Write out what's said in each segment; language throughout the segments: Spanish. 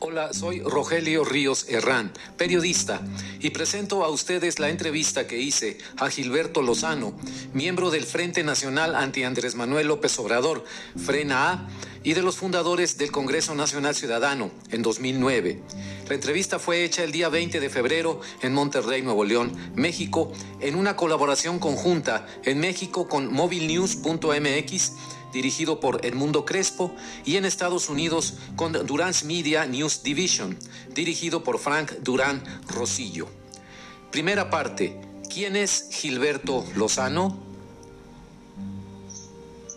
Hola, soy Rogelio Ríos Herrán, periodista, y presento a ustedes la entrevista que hice a Gilberto Lozano, miembro del Frente Nacional anti Andrés Manuel López Obrador, Frena A, y de los fundadores del Congreso Nacional Ciudadano en 2009. La entrevista fue hecha el día 20 de febrero en Monterrey, Nuevo León, México, en una colaboración conjunta en México con mobilenews.mx dirigido por Edmundo Crespo, y en Estados Unidos con Durance Media News Division, dirigido por Frank Durán Rosillo. Primera parte, ¿quién es Gilberto Lozano?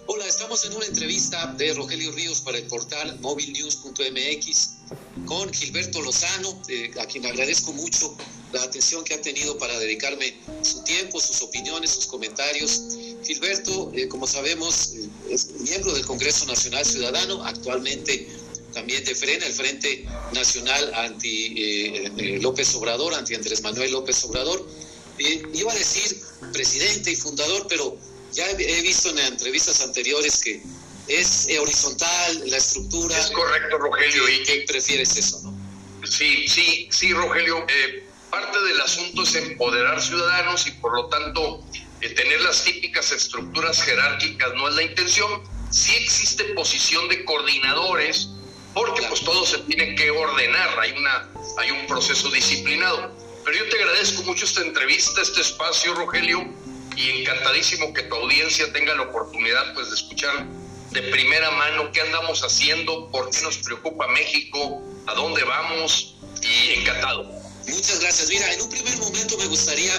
Hola, estamos en una entrevista de Rogelio Ríos para el portal mobilenews.mx con Gilberto Lozano, eh, a quien agradezco mucho la atención que ha tenido para dedicarme su tiempo, sus opiniones, sus comentarios. Gilberto, eh, como sabemos, eh, es miembro del Congreso Nacional Ciudadano, actualmente también de FRENA, el Frente Nacional anti López Obrador, anti Andrés Manuel López Obrador. iba a decir presidente y fundador, pero ya he visto en entrevistas anteriores que es horizontal la estructura. Es correcto, Rogelio. ¿Y qué prefieres eso, no? Sí, sí, sí, Rogelio. Eh, parte del asunto es empoderar ciudadanos y por lo tanto eh, tener las típicas estructuras jerárquicas no es la intención. Sí existe posición de coordinadores porque pues todo se tiene que ordenar, hay, una, hay un proceso disciplinado. Pero yo te agradezco mucho esta entrevista, este espacio, Rogelio, y encantadísimo que tu audiencia tenga la oportunidad pues de escuchar de primera mano qué andamos haciendo, por qué nos preocupa México, a dónde vamos y encantado. Muchas gracias. Mira, en un primer momento me gustaría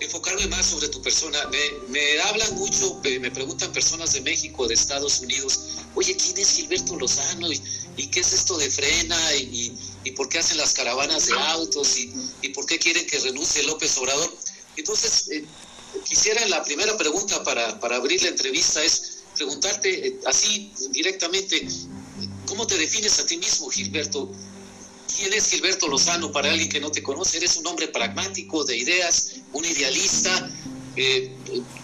enfocarme más sobre tu persona. Me, hablan mucho, me preguntan personas de México, de Estados Unidos, oye, ¿quién es Gilberto Lozano? ¿Y, qué es esto de frena? ¿Y, por qué hacen las caravanas de autos? ¿Y, por qué quieren que renuncie López Obrador? Entonces, eh, quisiera la primera pregunta para, para abrir la entrevista es preguntarte eh, así directamente, ¿cómo te defines a ti mismo, Gilberto? ¿Quién es Gilberto Lozano para alguien que no te conoce? Eres un hombre pragmático, de ideas, un idealista. Eh,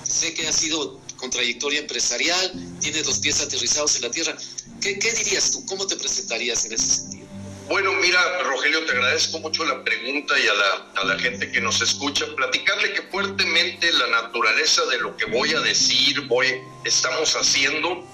sé que has sido con trayectoria empresarial, tienes los pies aterrizados en la tierra. ¿Qué, ¿Qué, dirías tú? ¿Cómo te presentarías en ese sentido? Bueno, mira, Rogelio, te agradezco mucho la pregunta y a la, a la gente que nos escucha. Platicarle que fuertemente la naturaleza de lo que voy a decir, voy, estamos haciendo,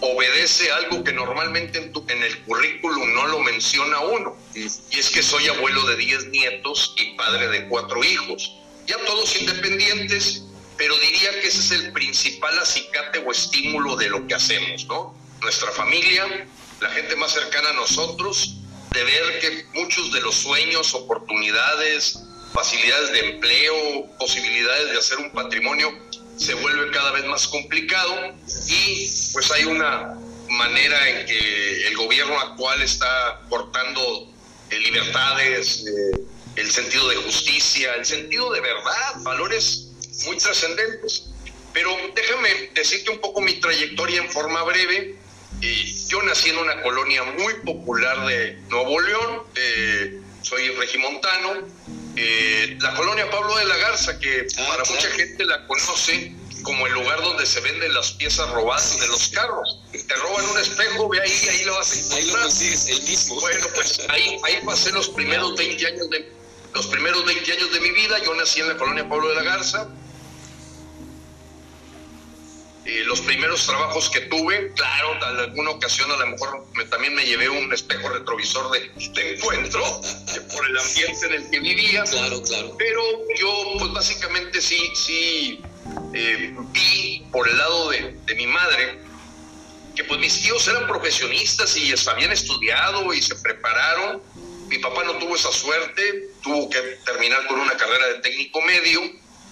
obedece algo que normalmente en, el currículum no lo menciona uno. Y es que soy abuelo de 10 nietos y padre de cuatro hijos. Ya todos independientes, pero diría que ese es el principal acicate o estímulo de lo que hacemos, ¿no? Nuestra familia, la gente más cercana a nosotros, de ver que muchos de los sueños, oportunidades, facilidades de empleo, posibilidades de hacer un patrimonio se vuelve cada vez más complicado y pues hay una manera en que el gobierno actual está cortando eh, libertades, eh, el sentido de justicia, el sentido de verdad, valores muy trascendentes. Pero déjame decirte un poco mi trayectoria en forma breve yo nací en una colonia muy popular de Nuevo León, eh, soy regimontano. Eh, la colonia Pablo de la Garza, que ah, para mucha gente la conoce como el lugar donde se venden las piezas robadas de los carros. Te roban un espejo, ve ahí, ahí lo vas a encontrar. Ahí el mismo. Bueno, pues ahí, ahí pasé los primeros 20 años de los primeros 20 años de mi vida. Yo nací en la colonia Pablo de la Garza eh, los primeros trabajos que tuve, claro, en alguna ocasión a lo mejor me, también me llevé un espejo retrovisor de, de encuentro por el ambiente en el que vivía. Claro, claro. Pero yo, pues básicamente sí, sí eh, vi por el lado de, de mi madre que pues mis tíos eran profesionistas y habían estudiado y se prepararon. Mi papá no tuvo esa suerte, tuvo que terminar con una carrera de técnico medio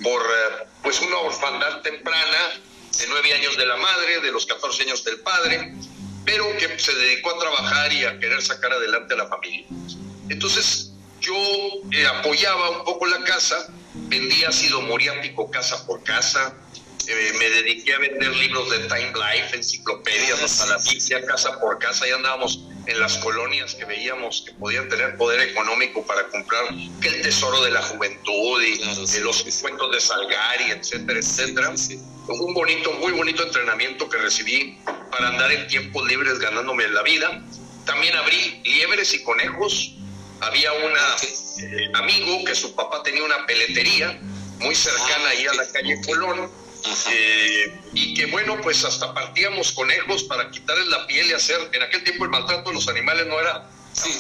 por eh, pues una orfandad temprana de nueve años de la madre, de los 14 años del padre, pero que se dedicó a trabajar y a querer sacar adelante a la familia. Entonces yo eh, apoyaba un poco la casa, vendía ácido moriático casa por casa, eh, me dediqué a vender libros de Time Life, enciclopedias, hasta la Biblia, casa por casa, y andábamos en las colonias que veíamos que podían tener poder económico para comprar que el tesoro de la juventud y los cuentos de Salgari, etcétera, etcétera. Un bonito, muy bonito entrenamiento que recibí para andar en tiempos libres ganándome la vida. también abrí liebres y conejos. Había un eh, amigo que su papá tenía una peletería muy cercana ah, ahí a la calle Colón. Eh, y que bueno, pues hasta partíamos conejos para quitarles la piel y hacer, en aquel tiempo el maltrato de los animales no era sí,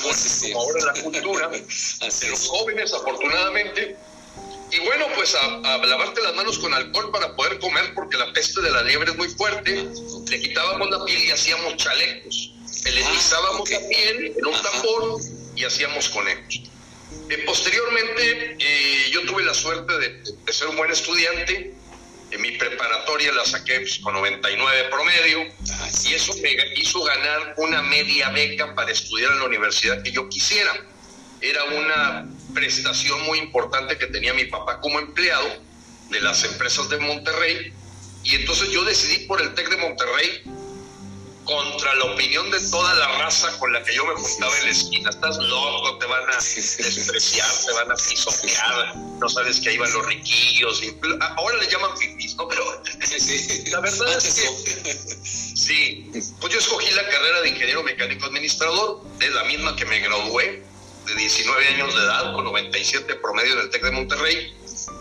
como ahora en la cultura, de los jóvenes afortunadamente. Y bueno, pues a, lavarte las manos con alcohol para poder comer, porque la peste de la liebre es muy fuerte. Le quitábamos la piel y hacíamos chalecos. Le ah, la piel en un tambor y hacíamos conejos. Eh, posteriormente, eh, yo tuve la suerte de, ser un buen estudiante. En mi preparatoria la saqué pues, con 99 promedio ah, y eso me hizo ganar una media beca para estudiar en la universidad que yo quisiera. Era una prestación muy importante que tenía mi papá como empleado de las empresas de Monterrey. Y entonces yo decidí por el TEC de Monterrey contra la opinión de toda la raza con la que yo me juntaba en la esquina. Estás loco, te van a despreciar, te van a pisotear, no sabes que ahí van los riquillos. ahora le llaman pipis, ¿no? Pero la verdad es que sí, pues yo escogí la carrera de ingeniero mecánico administrador, es la misma que me gradué de 19 años de edad, con 97 promedio en el TEC de Monterrey.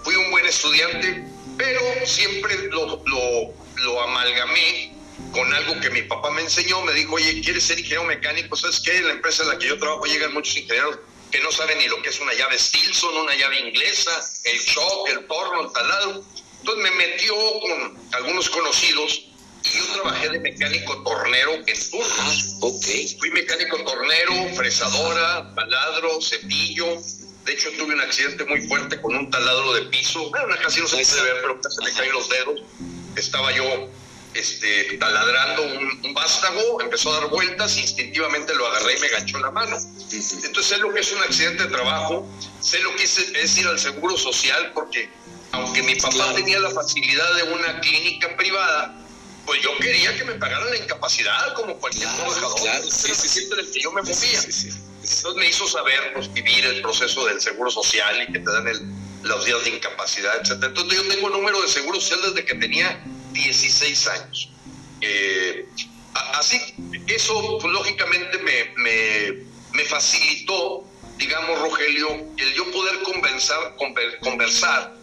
Fui un buen estudiante, pero siempre lo, lo, lo amalgamé con algo que mi papá me enseñó. Me dijo, oye, ¿quieres ser ingeniero mecánico? ¿Sabes qué? En la empresa en la que yo trabajo llegan muchos ingenieros que no saben ni lo que es una llave Stilson, una llave inglesa, el shock, el torno, el talado. Entonces me metió con algunos conocidos yo trabajé de mecánico tornero en turnos. Okay. Fui mecánico tornero, fresadora, taladro, cepillo. De hecho, tuve un accidente muy fuerte con un taladro de piso. Bueno, casi no se puede ver, pero se me caen los dedos. Estaba yo este, taladrando un, vástago, empezó a dar vueltas, instintivamente lo agarré y me ganchó la mano. Entonces sé lo que es un accidente de trabajo, sé lo que es, ir al seguro social, porque aunque mi papá tenía la facilidad de una clínica privada, pues yo quería que me pagaran la incapacidad como cualquier trabajador. Claro, sí, sí, del que yo me movía. Entonces me hizo saber pues, vivir el proceso del seguro social y que te dan el, los días de incapacidad, etc. Entonces yo tengo número de seguro social desde que tenía 16 años. Eh, así, eso pues, lógicamente me, me, facilitó, digamos, Rogelio, el yo poder conversar, conversar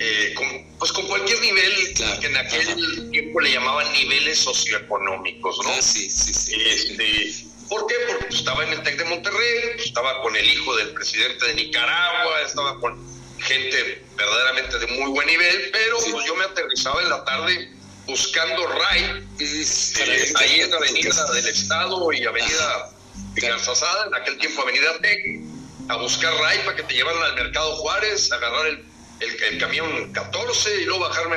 eh, con, pues con cualquier nivel que en aquel tiempo le llamaban niveles socioeconómicos, ¿no? Ah, sí, sí, sí. Este, ¿Por qué? Porque pues, estaba en el TEC de Monterrey, pues, estaba con el hijo del presidente de Nicaragua, estaba con gente verdaderamente de muy buen nivel, pero pues yo me aterrizaba en la tarde buscando RAI, eh, ahí en la Avenida del Estado y Avenida Garzazada, en aquel tiempo Avenida Tec, a buscar RAI para que te llevaran al Mercado Juárez, agarrar el, el, camión 14 y luego bajarme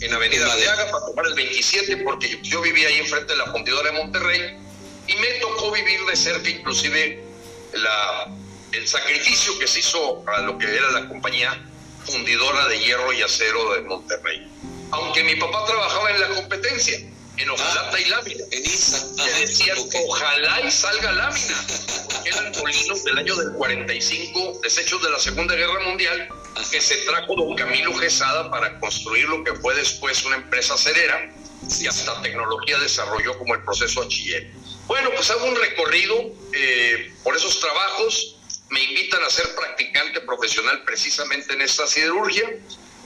en, Avenida Aliaga para tomar el 27, porque yo, vivía ahí enfrente de la fundidora de Monterrey y me tocó vivir de cerca inclusive la, el sacrificio que se hizo a lo que era la compañía fundidora de hierro y acero de Monterrey aunque mi papá trabajaba en la competencia, en hojalata y lámina. En ISA. Le decían, ojalá y salga lámina, porque eran molinos del año del 45, desechos de la Segunda Guerra Mundial, que se trajo don Camilo Gesada para construir lo que fue después una empresa cerera y hasta tecnología desarrolló como el proceso HL. Bueno, pues hago un recorrido eh, por esos trabajos, me invitan a ser practicante profesional precisamente en esta siderurgia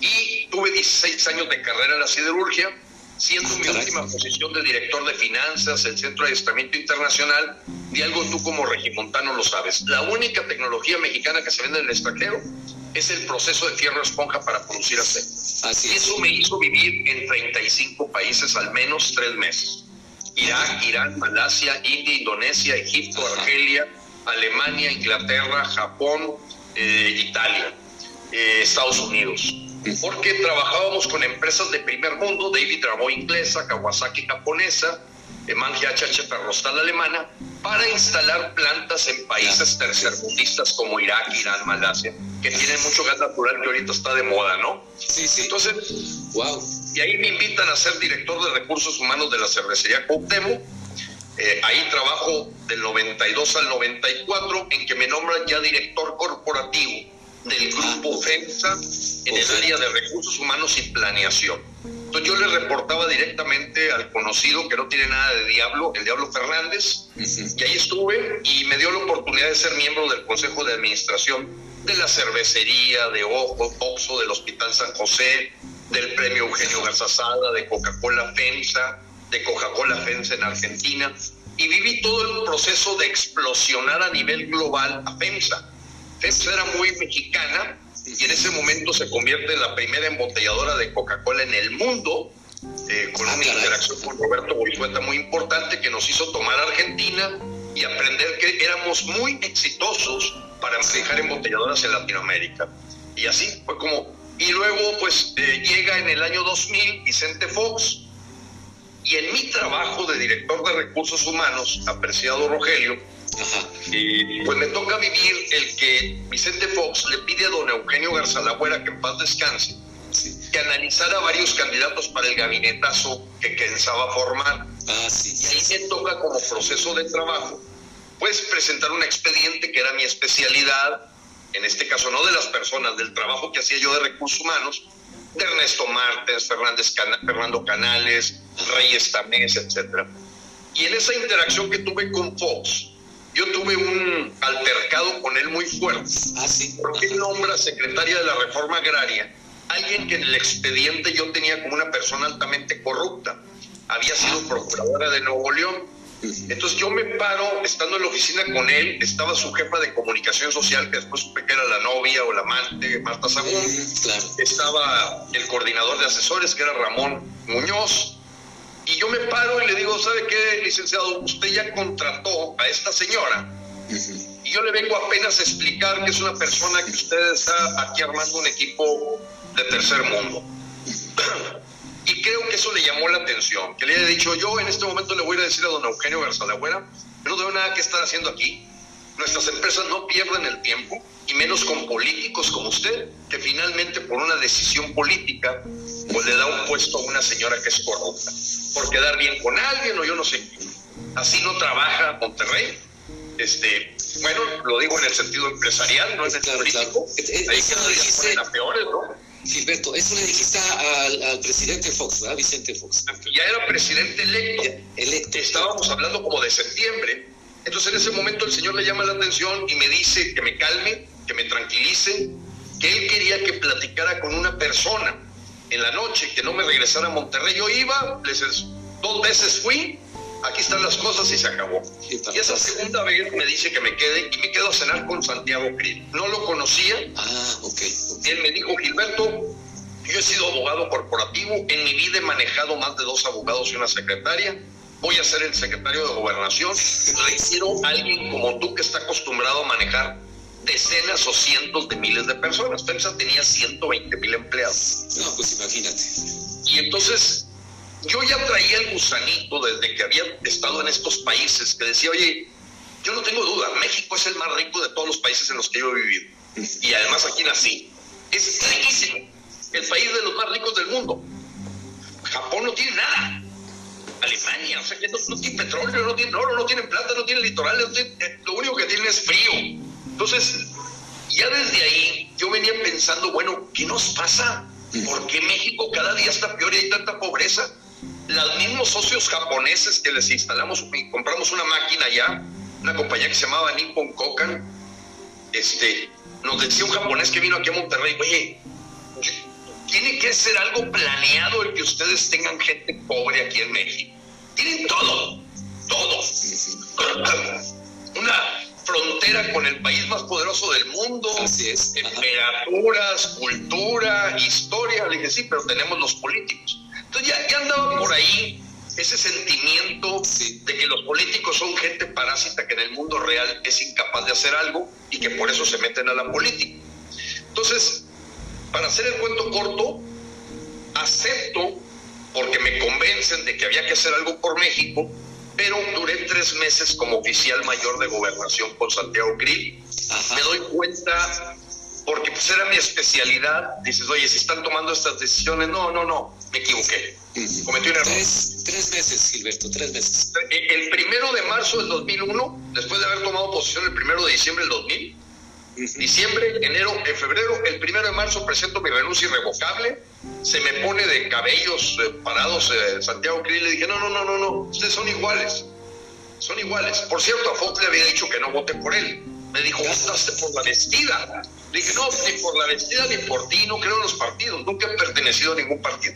y tuve 16 años de carrera en la siderurgia, siendo mi última posición de director de finanzas, el Centro de Adiestramiento Internacional, y algo tú como regimontano lo sabes. La única tecnología mexicana que se vende en el extranjero es el proceso de fierro esponja para producir acero. Así Eso me hizo vivir en 35 países al menos tres meses. Irak, Irán, Malasia, India, Indonesia, Egipto, Argelia, Alemania, Inglaterra, Japón, eh, Italia, eh, Estados Unidos porque trabajábamos con empresas de primer mundo, David Bravo inglesa, Kawasaki japonesa, Emanji HH Ferrostal alemana, para instalar plantas en países tercermundistas como Irak, Irán, Malasia, que tienen mucho gas natural que ahorita está de moda, ¿no? Sí, sí. Entonces, wow. Y ahí me invitan a ser director de recursos humanos de la cervecería Cuauhtémoc. Eh, ahí trabajo del 92 al 94, en que me nombran ya director corporativo del grupo FEMSA en el área de recursos humanos y planeación. Entonces yo le reportaba directamente al conocido que no tiene nada de diablo, el Diablo Fernández, y ahí estuve y me dio la oportunidad de ser miembro del Consejo de Administración de la cervecería, de Ojo, Oxo, del Hospital San José, del Premio Eugenio Garzazada, de Coca-Cola FEMSA, de Coca-Cola FEMSA en Argentina, y viví todo el proceso de explosionar a nivel global a FEMSA. FEMSA era muy mexicana y en ese momento se convierte en la primera embotelladora de Coca-Cola en el mundo, eh, con una interacción con Roberto Boizueta muy importante que nos hizo tomar Argentina y aprender que éramos muy exitosos para manejar embotelladoras en Latinoamérica. Y así fue como... Y luego pues eh, llega en el año 2000 Vicente Fox, y en mi trabajo de director de recursos humanos, apreciado Rogelio, pues me toca vivir el que Vicente Fox le pide a don Eugenio Garzalagüera, que en paz descanse, que analizara varios candidatos para el gabinetazo que pensaba formar. Ah, y ahí me toca como proceso de trabajo, pues presentar un expediente que era mi especialidad, en este caso no de las personas, del trabajo que hacía yo de recursos humanos, de Ernesto Martens, Fernández Fernando Canales, Reyes Tamés, etc. Y en esa interacción que tuve con Fox, yo tuve un altercado con él muy fuerte. Ah, sí. Porque él nombra secretaria de la reforma agraria alguien que en el expediente yo tenía como una persona altamente corrupta. Había sido ah. procuradora de Nuevo León entonces yo me paro, estando en la oficina con él, estaba su jefa de comunicación social, que después supe que era la novia o la amante, Marta Sagún. Estaba el coordinador de asesores, que era Ramón Muñoz. Y yo me paro y le digo, ¿sabe qué, licenciado? Usted ya contrató a esta señora. Y yo le vengo apenas a explicar que es una persona que usted está aquí armando un equipo de tercer mundo. Y creo que eso le llamó la atención, que le haya dicho, yo en este momento le voy a decir a don Eugenio Garzalagüera, no tengo nada que estar haciendo aquí. Nuestras empresas no pierden el tiempo, y menos con políticos como usted, que finalmente por una decisión política, pues le da un puesto a una señora que es corrupta, por quedar bien con alguien o yo no sé. Así no trabaja Monterrey. Este, bueno, lo digo en el sentido empresarial, no en el político. Ahí que peores, ¿no? Gilberto, eso le dijiste al, presidente Fox, ¿verdad? Vicente Fox. Ya era presidente electo. electo. Estábamos hablando como de septiembre. Entonces en ese momento el señor le llama la atención y me dice que me calme, que me tranquilice, que él quería que platicara con una persona en la noche, que no me regresara a Monterrey. Yo iba, les, dos veces fui, aquí están las cosas y se acabó. Y esa segunda vez me dice que me quede y me quedo a cenar con Santiago Krill. No lo conocía. Ah, ok. Él me dijo, Gilberto, yo he sido abogado corporativo, en mi vida he manejado más de dos abogados y una secretaria. Voy a ser el secretario de gobernación. Requiero a alguien como tú que está acostumbrado a manejar decenas o cientos de miles de personas. PEMSA tenía 120 mil empleados. No, pues imagínate. Y entonces yo ya traía el gusanito desde que había estado en estos países, que decía, oye, yo no tengo duda, México es el más rico de todos los países en los que yo he vivido. Y además aquí nací. Es riquísimo. El país de los más ricos del mundo. Japón no tiene nada. Alemania, o sea, que no, tiene petróleo, no tiene oro, no tiene plata, no tiene litorales, eh, lo único que tiene es frío. Entonces, ya desde ahí yo venía pensando, bueno, ¿qué nos pasa? ¿Por qué México cada día está peor y hay tanta pobreza? los mismos socios japoneses que les instalamos, compramos una máquina ya, una compañía que se llamaba Nippon Kokan, este, nos decía un japonés que vino aquí a Monterrey, oye, tiene que ser algo planeado el que ustedes tengan gente pobre aquí en México. Tienen todo, todo. Una frontera con el país más poderoso del mundo. Así es. Temperaturas, cultura, historia. Le dije, sí, pero tenemos los políticos. Entonces ya, andaba por ahí ese sentimiento de que los políticos son gente parásita que en el mundo real es incapaz de hacer algo y que por eso se meten a la política. Entonces, para hacer el cuento corto, acepto porque me convencen de que había que hacer algo por México, pero duré tres meses como oficial mayor de gobernación con Santiago Krill. Me doy cuenta porque pues era mi especialidad. Dices, oye, si están tomando estas decisiones, no, no, no, me equivoqué. Cometí un error. Tres, meses, Gilberto, tres meses. El primero de marzo del 2001, después de haber tomado posición el primero de diciembre del 2000, Diciembre, enero, en febrero, el primero de marzo presento mi renuncia irrevocable. Se me pone de cabellos eh, parados eh, Santiago Krill le dije, no, no, no, no, no, ustedes son iguales. Son iguales. Por cierto, a Fox le había dicho que no vote por él. Me dijo, votaste por la vestida. Le dije, no, ni por la vestida ni por ti, no creo en los partidos. Nunca he pertenecido a ningún partido.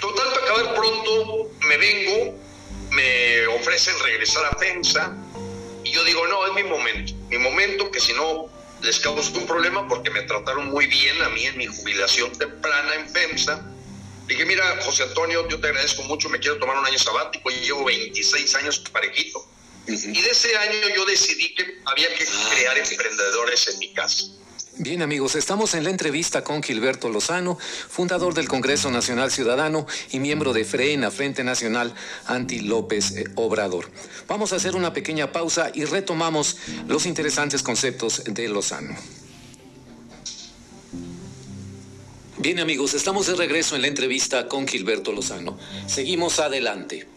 Total, para acabar pronto, me vengo, me ofrecen regresar a FEMSA y yo digo, no, es mi momento. Mi momento que si no les causó un problema porque me trataron muy bien a mí en mi jubilación temprana en FEMSA. Dije, mira, José Antonio, yo te agradezco mucho, me quiero tomar un año sabático, y llevo 26 años parejito. Y de ese año yo decidí que había que ah, crear emprendedores en mi casa. Bien amigos, estamos en la entrevista con Gilberto Lozano, fundador del Congreso Nacional Ciudadano y miembro de FRENA, Frente Nacional Anti López eh, Obrador. Vamos a hacer una pequeña pausa y retomamos los interesantes conceptos de Lozano. Bien amigos, estamos de regreso en la entrevista con Gilberto Lozano. Seguimos adelante.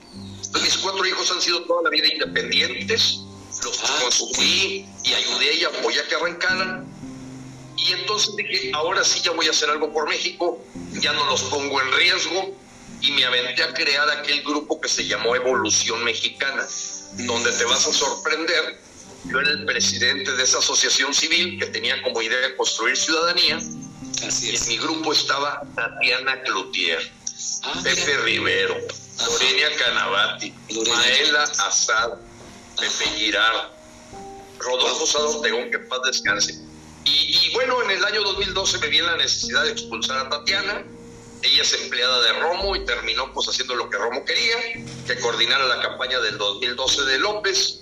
Mis cuatro hijos han sido toda la vida independientes, los ah, y ayudé y apoyé a que arrancaran y entonces dije, ahora sí ya voy a hacer algo por México, ya no los pongo en riesgo y me aventé a crear aquel grupo que se llamó Evolución Mexicana, donde te vas a sorprender. Yo era el presidente de esa asociación civil que tenía como idea construir ciudadanía. Así es. Y en mi grupo estaba Tatiana Cloutier, ah, Pepe Rivero, Lorena Canavati, Maela Azad, Pepe Girard, Rodolfo Sado Tegón, que paz descanse y, bueno, en el año 2012 me vi en la necesidad de expulsar a Tatiana. Ella es empleada de Romo y terminó pues haciendo lo que Romo quería, que coordinara la campaña del 2012 de López.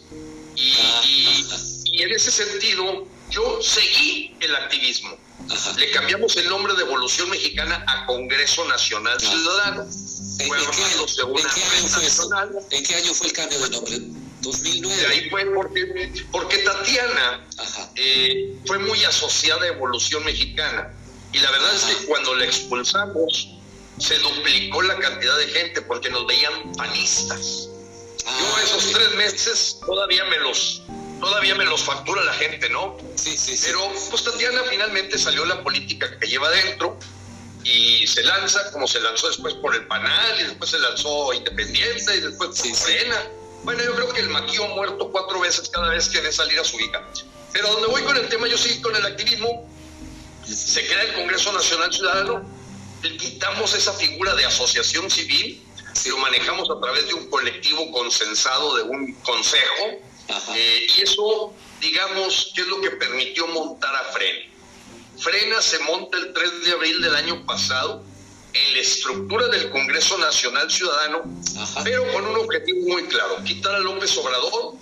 Y, en ese sentido, yo seguí el activismo. Le cambiamos el nombre de Evolución Mexicana a Congreso Nacional Ciudadano. ¿En, ¿En qué año fue el cambio de nombre? 2009. ahí fue porque, porque Tatiana eh, fue muy asociada a Evolución Mexicana. Y la verdad es que cuando la expulsamos, se duplicó la cantidad de gente porque nos veían panistas. Yo ah, esos tres meses todavía me los todavía me los factura la gente, ¿no? Sí, sí, sí. Pero pues Tatiana finalmente salió la política que lleva dentro y se lanza como se lanzó después por el Panal y después se lanzó Independiente y después por Morena. Bueno, yo creo que el maquillo ha muerto cuatro veces cada vez que ve salir a su hija. Pero donde voy con el tema, yo sigo con el activismo. Se crea el Congreso Nacional Ciudadano, le quitamos esa figura de asociación civil, lo manejamos a través de un colectivo consensado, de un consejo, eh, y eso, digamos, ¿qué es lo que permitió montar a Frena? Frena se monta el 3 de abril del año pasado en la estructura del Congreso Nacional Ciudadano, pero con un objetivo muy claro, quitar a López Obrador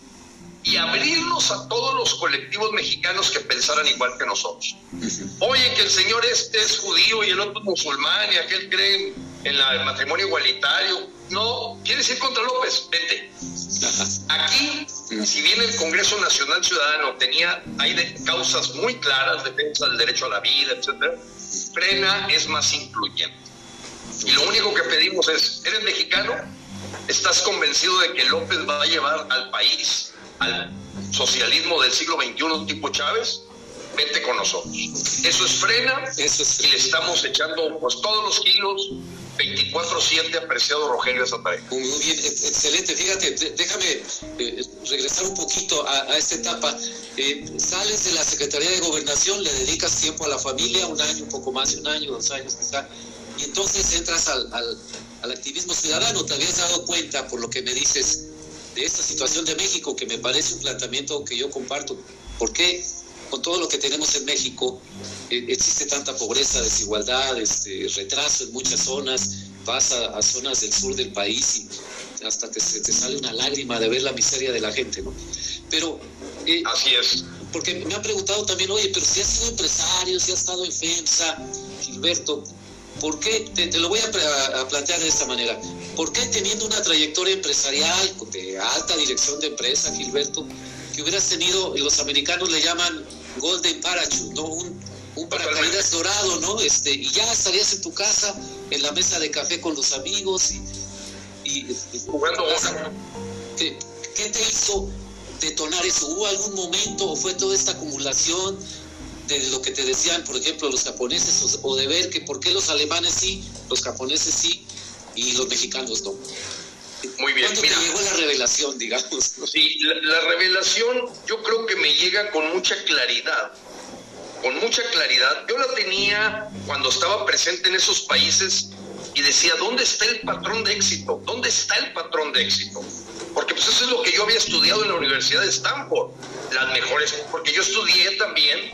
y abrirnos a todos los colectivos mexicanos que pensaran igual que nosotros. Oye, que el señor este es judío y el otro es musulmán y aquel cree en el matrimonio igualitario. No, ¿quieres ir contra López? Vete. Aquí, si bien el Congreso Nacional Ciudadano tenía, hay de causas muy claras, defensa del derecho a la vida, etcétera, Frena es más incluyente. Y lo único que pedimos es, ¿eres mexicano? ¿Estás convencido de que López va a llevar al país al socialismo del siglo XXI tipo Chávez? Vete con nosotros. Eso es frena Eso es... y le estamos echando pues todos los kilos 24-7 apreciado Rogelio Santana. Muy bien, excelente. Fíjate, déjame eh, regresar un poquito a, esta etapa. Eh, sales de la Secretaría de Gobernación, le dedicas tiempo a la familia, un año, un poco más de un año, dos años quizá y entonces entras al, al, activismo ciudadano. ¿Te habías dado cuenta, por lo que me dices, de esta situación de México, que me parece un planteamiento que yo comparto? ¿Por qué con todo lo que tenemos en México eh, existe tanta pobreza, desigualdad, este, retraso en muchas zonas? Vas a, zonas del sur del país y hasta se te sale una lágrima de ver la miseria de la gente, ¿no? Pero... Eh, Así es. Porque me han preguntado también, oye, pero si has sido empresario, si has estado en FEMSA, Gilberto, ¿Por qué? Te, lo voy a, plantear de esta manera. ¿Por qué teniendo una trayectoria empresarial de alta dirección de empresa, Gilberto, que hubieras tenido, los americanos le llaman Golden Parachute, ¿no? Un, un paracaídas dorado, ¿no? Este, y ya estarías en tu casa, en la mesa de café con los amigos y... Jugando ¿Qué, ¿Qué te hizo detonar eso? ¿Hubo algún momento o fue toda esta acumulación de lo que te decían, por ejemplo, los japoneses, o, de ver que por qué los alemanes sí, los japoneses sí y los mexicanos no. Muy bien. ¿Cuándo te llegó la revelación, digamos? Sí, la, revelación yo creo que me llega con mucha claridad. Con mucha claridad. Yo la tenía cuando estaba presente en esos países y decía, ¿dónde está el patrón de éxito? ¿Dónde está el patrón de éxito? Porque pues eso es lo que yo había estudiado en la Universidad de Stanford. Las mejores, porque yo estudié también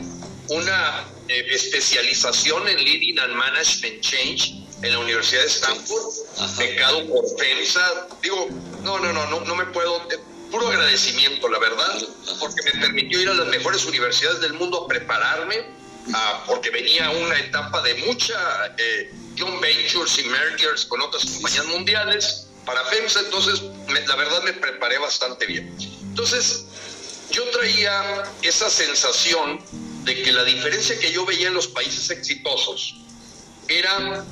una eh, especialización en Leading and Management Change en la Universidad de Stanford, becado por FEMSA. Digo, no, no, no, no, no me puedo, eh, puro agradecimiento, la verdad, porque me permitió ir a las mejores universidades del mundo a prepararme, porque venía una etapa de mucha eh, joint ventures y mergers con otras compañías mundiales para FEMSA, entonces la verdad me preparé bastante bien. Entonces, yo traía esa sensación de que la diferencia que yo veía en los países exitosos era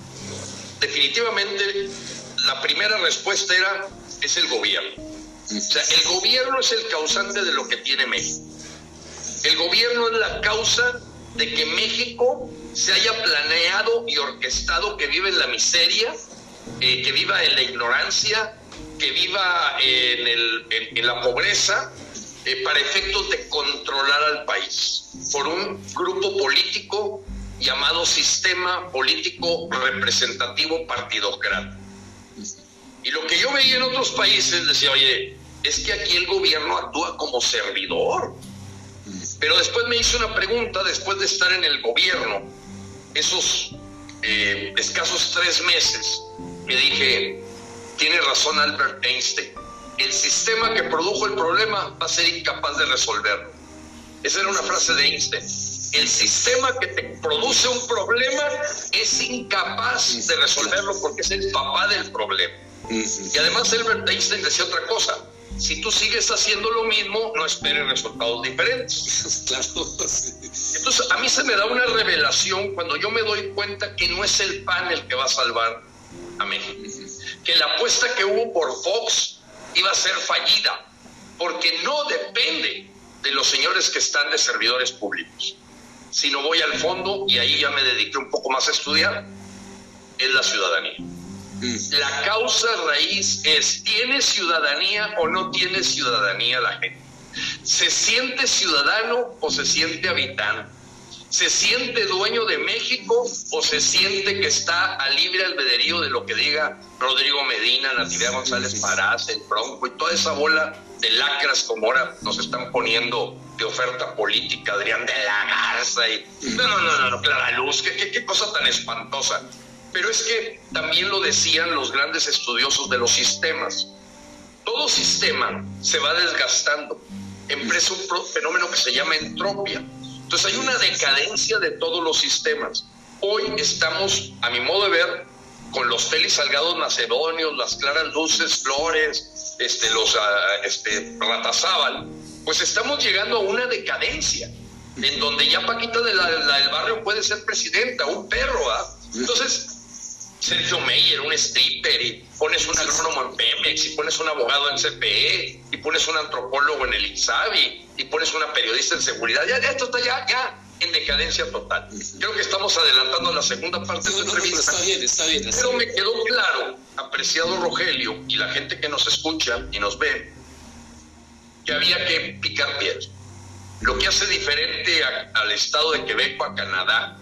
definitivamente la primera respuesta era es el gobierno. O sea, el gobierno es el causante de lo que tiene México. El gobierno es la causa de que México se haya planeado y orquestado que vive en la miseria, eh, que viva en la ignorancia, que viva en, el, en la pobreza eh, para efectos de controlar al país por un grupo político llamado Sistema Político Representativo Partidocrático. Y lo que yo veía en otros países decía, oye, es que aquí el gobierno actúa como servidor. Pero después me hice una pregunta, después de estar en el gobierno, esos eh, escasos tres meses, que dije, tiene razón Albert Einstein, el sistema que produjo el problema va a ser incapaz de resolverlo. Esa era una frase de Einstein. El sistema que te produce un problema es incapaz de resolverlo porque es el papá del problema. Y además Albert Einstein decía otra cosa. Si tú sigues haciendo lo mismo, no esperes resultados diferentes. Entonces, a mí se me da una revelación cuando yo me doy cuenta que no es el pan el que va a salvar a México. Que la apuesta que hubo por Fox iba a ser fallida, porque no depende de los señores que están de servidores públicos. Si no voy al fondo, y ahí ya me dediqué un poco más a estudiar, es la ciudadanía. Mm. La causa raíz es, ¿tiene ciudadanía o no tiene ciudadanía la gente? ¿Se siente ciudadano o se siente habitante? ¿Se siente dueño de México o se siente que está a libre albedrío de lo que diga Rodrigo Medina, Natividad González Parás, el Bronco y toda esa bola de lacras como ahora nos están poniendo de oferta política, Adrián de la Garza y... No, no, no, no, Clara Luz, qué, qué cosa tan espantosa. Pero es que también lo decían los grandes estudiosos de los sistemas. Todo sistema se va desgastando. Empresa un fenómeno que se llama entropia entonces hay una decadencia de todos los sistemas. Hoy estamos, a mi modo de ver, con los Félix Salgados macedonios, las Claras Luces Flores, este, los ah, este, Ratazábal, pues estamos llegando a una decadencia en donde ya Paquita de la, del barrio puede ser presidenta, un perro, ¿ah? Entonces, Sergio Meyer, un stripper, y pones un agrónomo en Pemex, y pones un abogado en CPE, y pones un antropólogo en el INSABI, y pones una periodista en seguridad. Ya, esto está ya, ya en decadencia total. Creo que estamos adelantando la segunda parte de la entrevista. está bien, está bien. Pero me quedó claro, apreciado Rogelio, y la gente que nos escucha y nos ve, que había que picar piedras. Lo que hace diferente al estado de Quebec a Canadá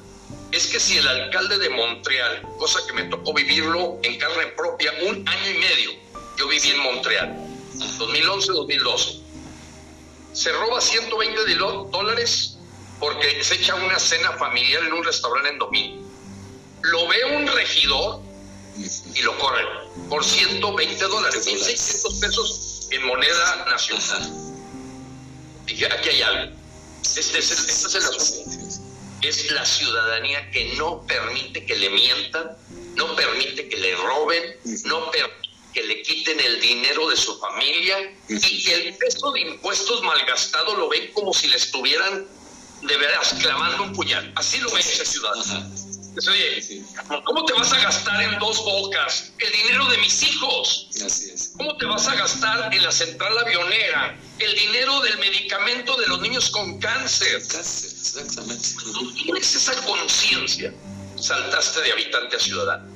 es que si el alcalde de Montreal, cosa que me tocó vivirlo en carne propia, un año y medio, yo viví en Montreal, 2011-2012, se roba 120 dólares porque se echa una cena familiar en un restaurante en domingo. Lo ve un regidor y lo corren por 120 dólares, 1.600 pesos en moneda nacional. Dije, aquí hay algo. Este es el, este es el asunto es la ciudadanía que no permite que le mientan, no permite que le roben, no permite que le quiten el dinero de su familia y que el peso de impuestos malgastado lo ven como si le estuvieran de veras clavando un puñal. Así lo ve ese ciudadano. Oye, ¿cómo te vas a gastar en dos bocas el dinero de mis hijos? Así es. ¿Cómo te vas a gastar en la central avionera el dinero del medicamento de los niños con cáncer? Cáncer, exactamente. Cuando tienes esa conciencia, saltaste de habitante a ciudadano.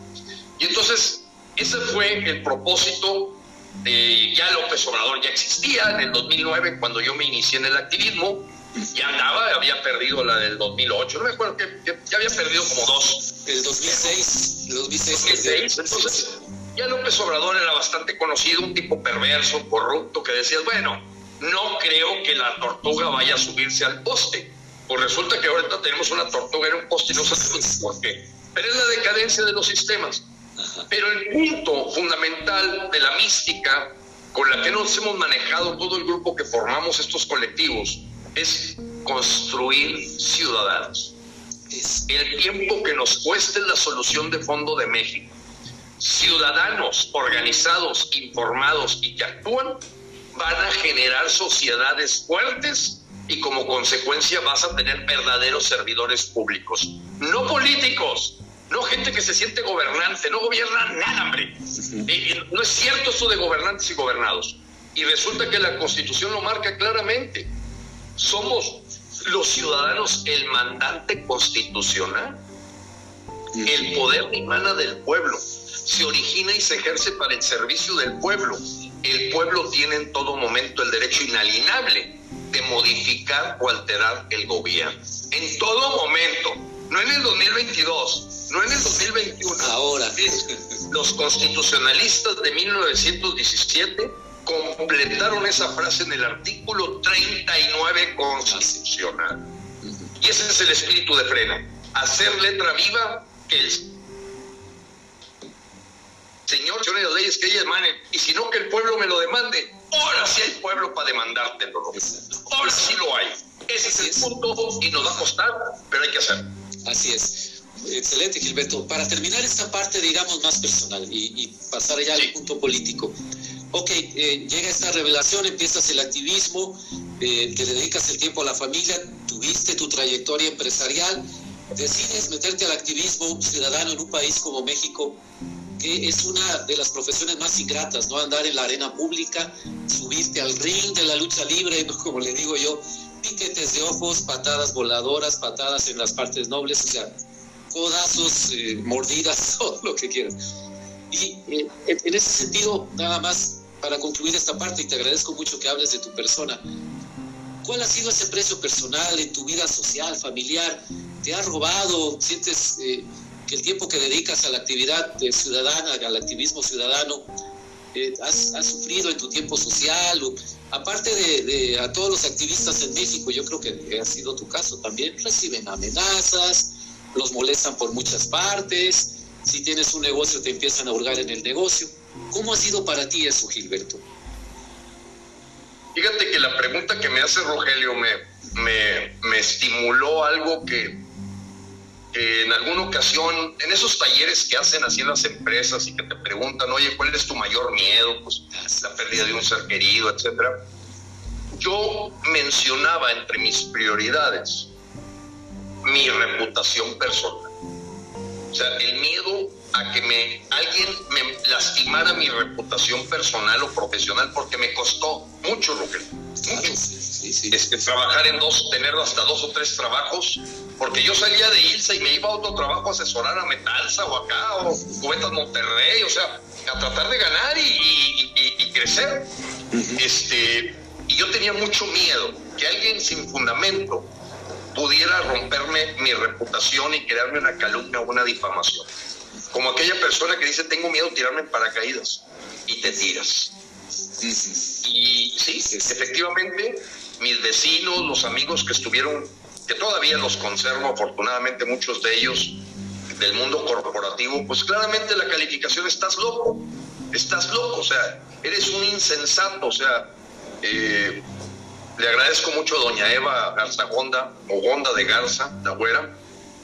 Y entonces, ese fue el propósito de ya López Obrador ya existía en el 2009 cuando yo me inicié en el activismo ya andaba, había perdido la del 2008, no me acuerdo que, ya había perdido como dos. El 2006, el 2006. entonces ya López Obrador era bastante conocido, un tipo perverso, corrupto, que decías, bueno, no creo que la tortuga vaya a subirse al poste. Pues resulta que ahorita tenemos una tortuga en un poste y no sabemos por qué. Pero es la decadencia de los sistemas. Pero el punto fundamental de la mística con la que nos hemos manejado todo el grupo que formamos estos colectivos es construir ciudadanos. El tiempo que nos cueste la solución de fondo de México. Ciudadanos organizados, informados y que actúan van a generar sociedades fuertes y como consecuencia vas a tener verdaderos servidores públicos, no políticos, no gente que se siente gobernante, no gobierna nada, hombre. Eh, eh, no es cierto eso de gobernantes y gobernados. Y resulta que la constitución lo marca claramente somos los ciudadanos el mandante constitucional. El poder emana del pueblo, se origina y se ejerce para el servicio del pueblo. El pueblo tiene en todo momento el derecho inalienable de modificar o alterar el gobierno. En todo momento, no en el 2022, no en el 2021. Ahora. Los constitucionalistas de 1917 completaron esa frase en el artículo 39 constitucional. Y ese es el espíritu de frena, hacer letra viva que el Señor de las leyes que ella emane, y si no que el pueblo me lo demande, ahora sí hay pueblo para demandártelo. Ahora sí lo hay. Ese es el punto y nos va a costar, pero hay que hacerlo. Así es. Excelente, Gilberto. Para terminar esta parte, digamos, más personal y, pasar ya al punto político ok, eh, llega esta revelación, empiezas el activismo, eh, te dedicas el tiempo a la familia, tuviste tu trayectoria empresarial, decides meterte al activismo ciudadano en un país como México, que es una de las profesiones más ingratas, ¿no? Andar en la arena pública, subirte al ring de la lucha libre, como le digo yo, piquetes de ojos, patadas voladoras, patadas en las partes nobles, o sea, codazos, eh, mordidas, todo lo que quieras. Y en ese sentido, nada más para concluir esta parte, y te agradezco mucho que hables de tu persona, ¿cuál ha sido ese precio personal en tu vida social, familiar? ¿Te ha robado? ¿Sientes eh, que el tiempo que dedicas a la actividad ciudadana, al activismo ciudadano, eh, has, sufrido en tu tiempo social? aparte de, a todos los activistas en México, yo creo que ha sido tu caso también, reciben amenazas, los molestan por muchas partes, si tienes un negocio te empiezan a hurgar en el negocio. ¿Cómo ha sido para ti eso, Gilberto? Fíjate que la pregunta que me hace Rogelio me, me, estimuló algo que, en alguna ocasión, en esos talleres que hacen así en las empresas y que te preguntan, oye, ¿cuál es tu mayor miedo? Pues la pérdida de un ser querido, etcétera. Yo mencionaba entre mis prioridades mi reputación personal. O sea, el miedo a que me, alguien me lastimara mi reputación personal o profesional porque me costó mucho, lo que Es que trabajar en dos, tener hasta dos o tres trabajos, porque yo salía de Ilsa y me iba a otro trabajo a asesorar a Metalsa o acá, o Cubetas Monterrey, o sea, a tratar de ganar y, crecer. este, y yo tenía mucho miedo que alguien sin fundamento pudiera romperme mi reputación y crearme una calumnia o una difamación. Como aquella persona que dice, tengo miedo de tirarme en paracaídas y te tiras. Y sí, efectivamente, mis vecinos, los amigos que estuvieron, que todavía los conservo, afortunadamente muchos de ellos del mundo corporativo, pues claramente la calificación estás loco, estás loco, o sea, eres un insensato, o sea, eh, le agradezco mucho a doña Eva Garza Gonda, o Gonda de Garza, la güera,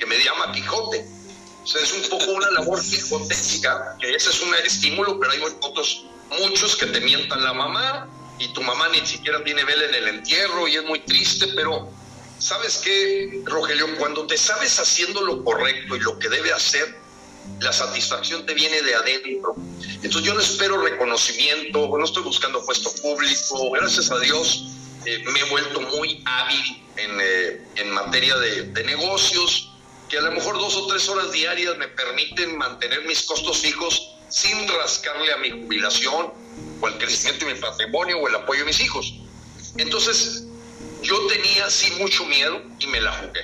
que me llama Quijote o sea, es un poco una labor quijotésica, que ese es un estímulo, pero hay otros muchos que te mientan la mamá y tu mamá ni siquiera tiene vela en el entierro y es muy triste, pero ¿sabes qué, Rogelio? Cuando te sabes haciendo lo correcto y lo que debe hacer, la satisfacción te viene de adentro. Entonces yo no espero reconocimiento, no estoy buscando puesto público, gracias a Dios eh, me he vuelto muy hábil en, eh, en materia de, de, negocios, que a lo mejor dos o tres horas diarias me permiten mantener mis costos fijos sin rascarle a mi jubilación o al crecimiento de mi patrimonio o el apoyo de mis hijos. Entonces, yo tenía así mucho miedo y me la jugué.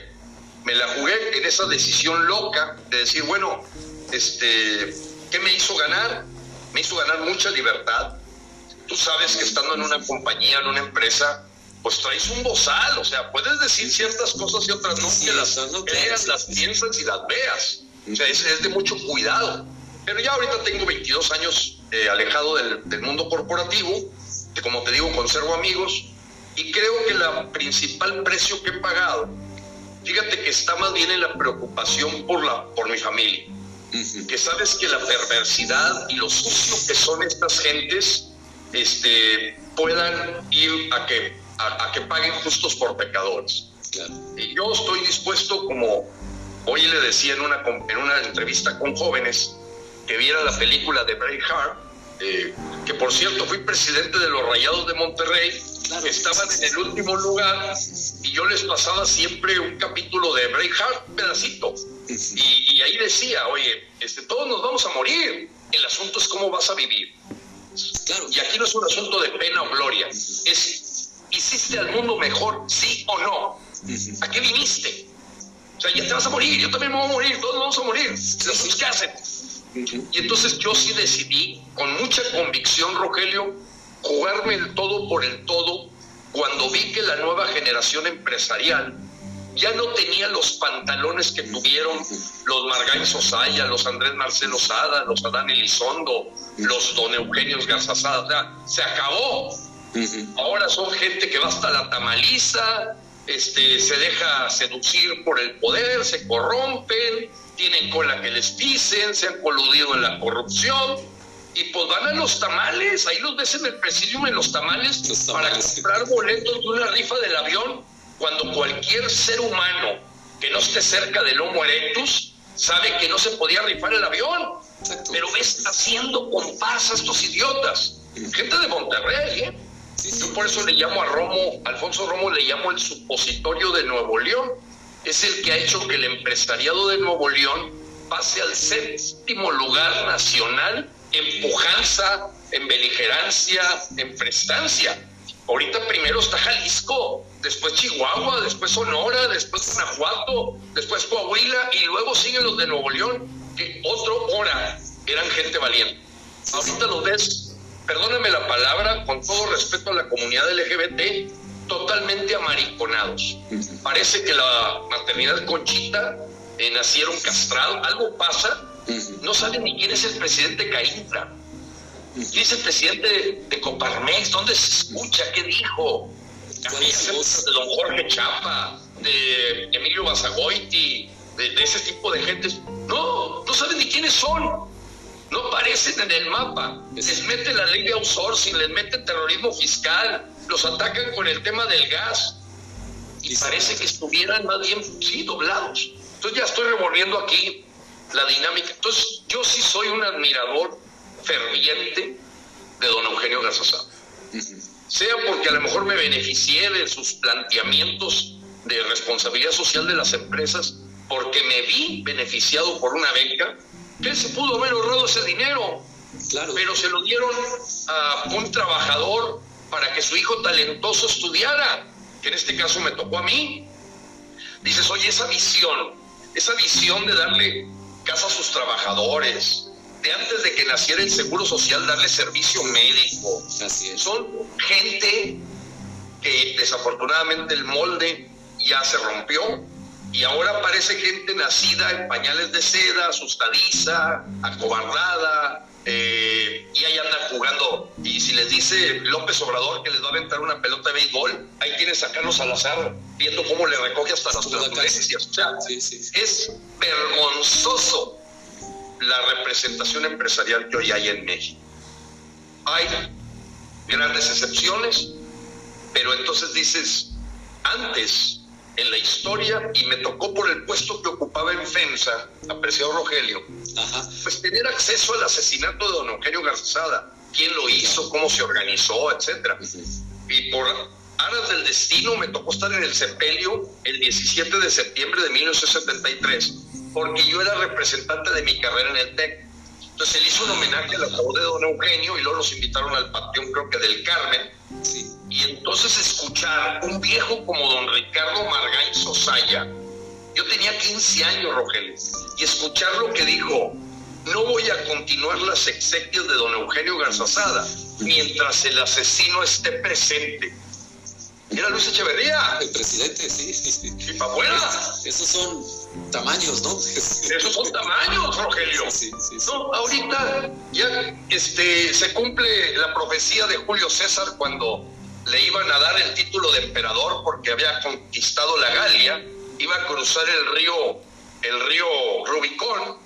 Me la jugué en esa decisión loca de decir, bueno, este, ¿qué me hizo ganar? Me hizo ganar mucha libertad. Tú sabes que estando en una compañía, en una empresa, pues traes un bozal, o sea, puedes decir ciertas cosas y otras no, que las creas, las piensas y las veas. O sea, es, de mucho cuidado. Pero ya ahorita tengo 22 años eh, alejado del, del mundo corporativo, que como te digo, conservo amigos, y creo que el principal precio que he pagado, fíjate que está más bien en la preocupación por, la, por mi familia. Que sabes que la perversidad y lo sucio que son estas gentes este, puedan ir a que, a, que paguen justos por pecadores. Y yo estoy dispuesto, como hoy le decía en una, en una entrevista con jóvenes, que viera la película de Braveheart, eh, que por cierto fui presidente de los Rayados de Monterrey, estaban en el último lugar y yo les pasaba siempre un capítulo de Braveheart, un pedacito. Y, ahí decía, oye, este, todos nos vamos a morir, el asunto es cómo vas a vivir. Claro. Y aquí no es un asunto de pena o gloria, es, ¿hiciste al mundo mejor, sí o no? ¿A qué viniste? O sea, ya te vas a morir, yo también me voy a morir, todos vamos a morir. ¿Qué hacen? Y entonces yo sí decidí, con mucha convicción, Rogelio, jugarme el todo por el todo cuando vi que la nueva generación empresarial ya no tenía los pantalones que tuvieron los Margain Sosaya, los Andrés Marcelo Sada, los Adán Elizondo, los Don Eugenios Garzazada. se acabó. Ahora son gente que va hasta la tamaliza, este, se deja seducir por el poder, se corrompen, tienen cola que les pisen, se han coludido en la corrupción y pues van a los tamales, ahí los ves en el presidium en los tamales, para comprar boletos de una rifa del avión, cuando cualquier ser humano que no esté cerca del Homo erectus sabe que no se podía rifar el avión. Pero ves haciendo comparsa estos idiotas. Gente de Monterrey, ¿eh? Yo por eso le llamo a Romo, Alfonso Romo le llamo el supositorio de Nuevo León. Es el que ha hecho que el empresariado de Nuevo León pase al séptimo lugar nacional en pujanza, en beligerancia, en prestancia. Ahorita primero está Jalisco, después Chihuahua, después Sonora, después Guanajuato, después Coahuila y luego siguen los de Nuevo León, que otro hora eran gente valiente. Ahorita los ves, perdónenme la palabra, con todo respeto a la comunidad LGBT, totalmente amariconados. Parece que la maternidad conchita eh, nacieron castrados, algo pasa no saben ni quién es el presidente Caintra. ¿Quién es el presidente de Coparmex? ¿Dónde se escucha? ¿Qué dijo? De don Jorge Chapa, de Emilio Basagoiti, de, de, ese tipo de gente. No, no saben ni quiénes son. No aparecen en el mapa. Les mete la ley de outsourcing, les mete terrorismo fiscal, los atacan con el tema del gas. Y parece que estuvieran más bien, sí, doblados. Entonces ya estoy revolviendo aquí la dinámica. Entonces, yo sí soy un admirador ferviente de don Eugenio Garzazada. Sea porque a lo mejor me beneficié de sus planteamientos de responsabilidad social de las empresas, porque me vi beneficiado por una beca, que se pudo haber ahorrado ese dinero, claro. pero se lo dieron a un trabajador para que su hijo talentoso estudiara, que en este caso me tocó a mí. Dices, oye, esa visión, esa visión de darle casa a sus trabajadores, de antes de que naciera el Seguro Social, darle servicio médico. Son gente que desafortunadamente el molde ya se rompió y ahora parece gente nacida en pañales de seda, asustadiza, acobardada, eh, y ahí andan jugando. Y si les dice López Obrador que les va a aventar una pelota de béisbol, ahí tienes a Carlos Salazar viendo cómo le recoge hasta las turbulencias. O sea, es vergonzoso la representación empresarial que hoy hay en México. Hay grandes excepciones, pero entonces dices, antes en la historia y me tocó por el puesto que ocupaba en FEMSA, apreciado Rogelio, pues tener acceso al asesinato de don Eugenio Garzada, quién lo hizo, cómo se organizó, etcétera. Y por aras del destino me tocó estar en el sepelio el 17 de septiembre de 1973, porque yo era representante de mi carrera en el TEC. Entonces él hizo un homenaje a la de don Eugenio y luego los invitaron al panteón, creo que del Carmen. Y entonces escuchar un viejo como don Ricardo Margain Sosaya, yo tenía 15 años, Rogelio, y escuchar lo que dijo, no voy a continuar las exequias de don Eugenio Garzazada mientras el asesino esté presente. Era Luis Echeverría. El presidente, sí. Y para afuera. Esos son tamaños, ¿no? Esos son tamaños, Rogelio. Sí, sí, no, ahorita ya este, se cumple la profecía de Julio César cuando le iban a dar el título de emperador porque había conquistado la Galia, iba a cruzar el río, el río Rubicón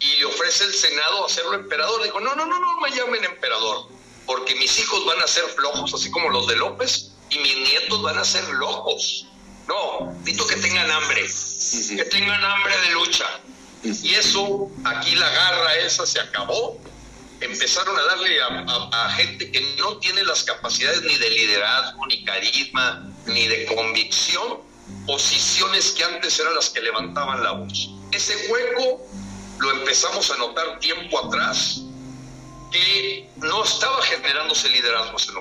y le ofrece el Senado hacerlo emperador. Dijo, no, no, no, no me llamen emperador, porque mis hijos van a ser flojos, así como los de López, y mis nietos van a ser locos. No, necesito que tengan hambre, que tengan hambre de lucha. Y eso, aquí la garra esa se acabó empezaron a darle a, gente que no tiene las capacidades ni de liderazgo, ni carisma, ni de convicción, posiciones que antes eran las que levantaban la voz. Ese hueco lo empezamos a notar tiempo atrás, que no estaba generándose liderazgo ese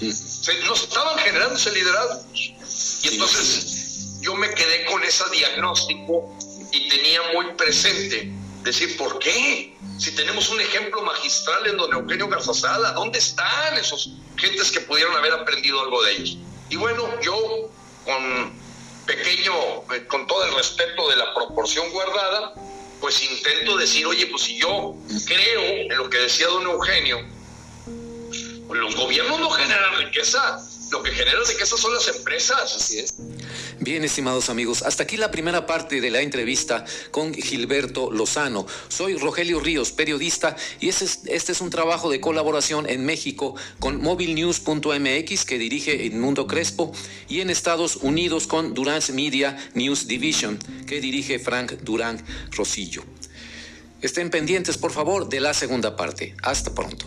nombre. No estaban generándose liderazgos. Y entonces yo me quedé con ese diagnóstico y tenía muy presente decir, ¿por qué? Si tenemos un ejemplo magistral en don Eugenio Garzazada, ¿dónde están esos gentes que pudieron haber aprendido algo de ellos? Y bueno, yo con pequeño, eh, con todo el respeto de la proporción guardada, pues intento decir, oye, pues si yo creo en lo que decía don Eugenio, los gobiernos no generan riqueza, lo que genera riqueza son las empresas. Así es. Bien, estimados amigos, hasta aquí la primera parte de la entrevista con Gilberto Lozano. Soy Rogelio Ríos, periodista, y este es, un trabajo de colaboración en México con mobilenews.mx que dirige Edmundo Crespo y en Estados Unidos con Durance Media News Division que dirige Frank Durán Rosillo. Estén pendientes, por favor, de la segunda parte. Hasta pronto.